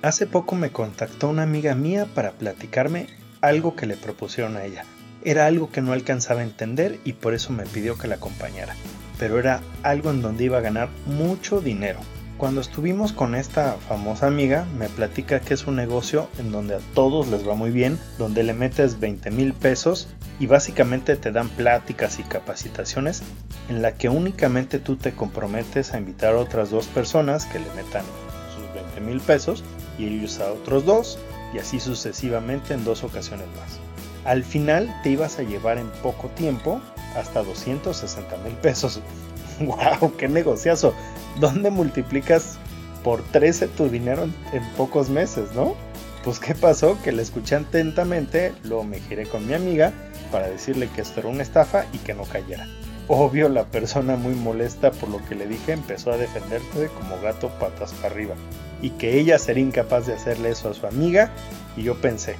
Hace poco me contactó una amiga mía para platicarme algo que le propusieron a ella. Era algo que no alcanzaba a entender y por eso me pidió que la acompañara. Pero era algo en donde iba a ganar mucho dinero. Cuando estuvimos con esta famosa amiga, me platica que es un negocio en donde a todos les va muy bien, donde le metes 20 mil pesos y básicamente te dan pláticas y capacitaciones en la que únicamente tú te comprometes a invitar a otras dos personas que le metan sus 20 mil pesos y ellos a otros dos y así sucesivamente en dos ocasiones más. Al final te ibas a llevar en poco tiempo hasta 260 mil pesos. ¡Wow! ¡Qué negociazo! ¿Dónde multiplicas por 13 tu dinero en, pocos meses, no? Pues qué pasó, que le escuché atentamente, luego me giré con mi amiga para decirle que esto era una estafa y que no cayera. Obvio, la persona muy molesta por lo que le dije empezó a defenderse como gato patas para arriba y que ella sería incapaz de hacerle eso a su amiga y yo pensé,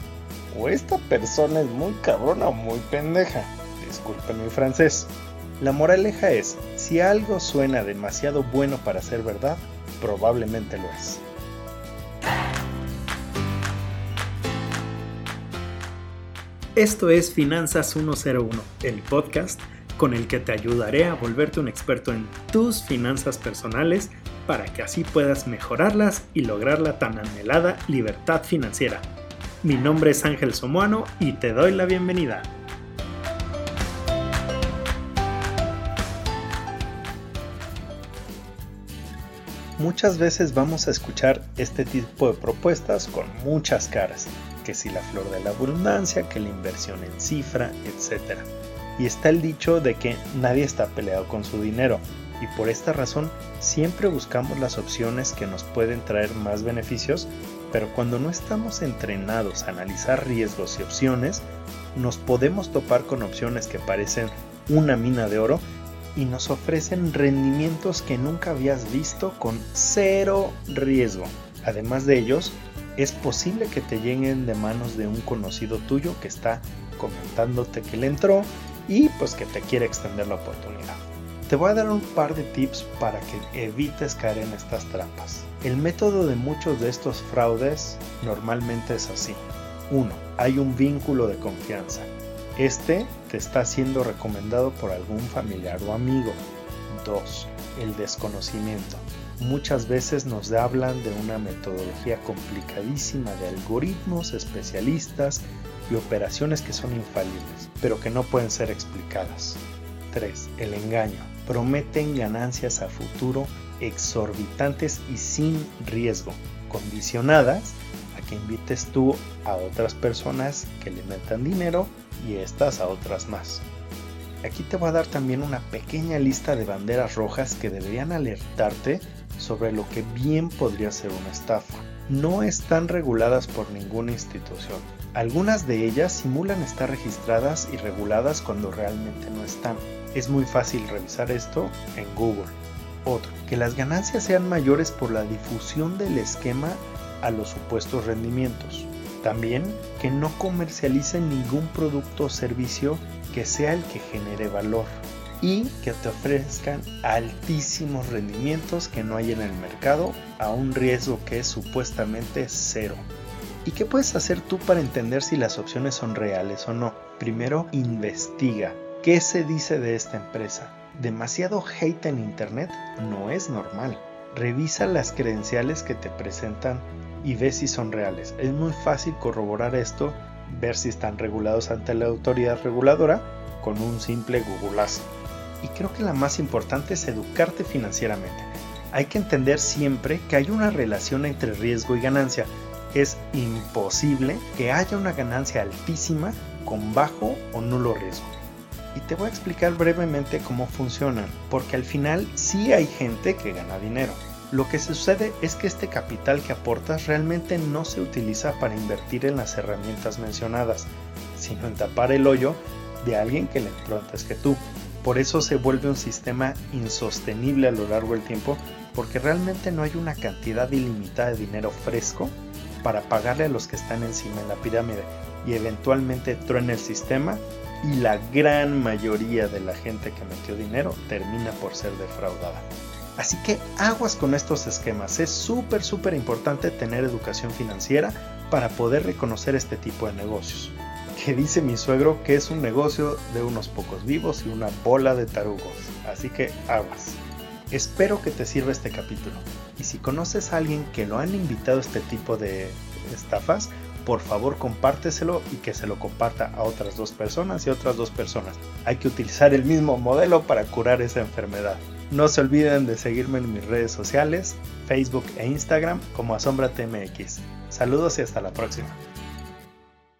o esta persona es muy cabrona o muy pendeja, disculpen mi francés. La moraleja es, si algo suena demasiado bueno para ser verdad, probablemente lo es. Esto es Finanzas 101, el podcast con el que te ayudaré a volverte un experto en tus finanzas personales para que así puedas mejorarlas y lograr la tan anhelada libertad financiera. Mi nombre es Ángel Somoano y te doy la bienvenida. Muchas veces vamos a escuchar este tipo de propuestas con muchas caras, que si la flor de la abundancia, que la inversión en cifra, etc. Y está el dicho de que nadie está peleado con su dinero, y por esta razón siempre buscamos las opciones que nos pueden traer más beneficios, pero cuando no estamos entrenados a analizar riesgos y opciones, nos podemos topar con opciones que parecen una mina de oro y nos ofrecen rendimientos que nunca habías visto con cero riesgo. Además de ellos, es posible que te lleguen de manos de un conocido tuyo que está comentándote que le entró y pues que te quiere extender la oportunidad. Te voy a dar un par de tips para que evites caer en estas trampas. El método de muchos de estos fraudes normalmente es así. 1. Hay un vínculo de confianza. Este te está siendo recomendado por algún familiar o amigo. 2. El desconocimiento. Muchas veces nos hablan de una metodología complicadísima de algoritmos, especialistas y operaciones que son infalibles, pero que no pueden ser explicadas. 3. El engaño. Prometen ganancias a futuro exorbitantes y sin riesgo, condicionadas a que invites tú a otras personas que le metan dinero y estas a otras más. Aquí te voy a dar también una pequeña lista de banderas rojas que deberían alertarte sobre lo que bien podría ser una estafa. No están reguladas por ninguna institución. Algunas de ellas simulan estar registradas y reguladas cuando realmente no están. Es muy fácil revisar esto en Google. Otro, que las ganancias sean mayores por la difusión del esquema a los supuestos rendimientos. También que no comercialicen ningún producto o servicio que sea el que genere valor y que te ofrezcan altísimos rendimientos que no hay en el mercado a un riesgo que es supuestamente cero. ¿Y qué puedes hacer tú para entender si las opciones son reales o no? Primero, investiga. ¿Qué se dice de esta empresa? Demasiado hate en Internet no es normal. Revisa las credenciales que te presentan y ve si son reales. Es muy fácil corroborar esto, ver si están regulados ante la autoridad reguladora con un simple googleazo. Y creo que la más importante es educarte financieramente. Hay que entender siempre que hay una relación entre riesgo y ganancia. Es imposible que haya una ganancia altísima con bajo o nulo riesgo. Y te voy a explicar brevemente cómo funcionan, porque al final sí hay gente que gana dinero. Lo que sucede es que este capital que aportas realmente no se utiliza para invertir en las herramientas mencionadas, sino en tapar el hoyo de alguien que le entró antes que tú. Por eso se vuelve un sistema insostenible a lo largo del tiempo, porque realmente no hay una cantidad ilimitada de dinero fresco para pagarle a los que están encima en la pirámide y eventualmente truena el sistema y la gran mayoría de la gente que metió dinero termina por ser defraudada. Así que aguas con estos esquemas. Es súper, súper importante tener educación financiera para poder reconocer este tipo de negocios. Que dice mi suegro que es un negocio de unos pocos vivos y una bola de tarugos. Así que aguas. Espero que te sirva este capítulo. Y si conoces a alguien que lo han invitado a este tipo de estafas, por favor compárteselo y que se lo comparta a otras dos personas y otras dos personas. Hay que utilizar el mismo modelo para curar esa enfermedad. No se olviden de seguirme en mis redes sociales, Facebook e Instagram como AsombraTMX. Saludos y hasta la próxima.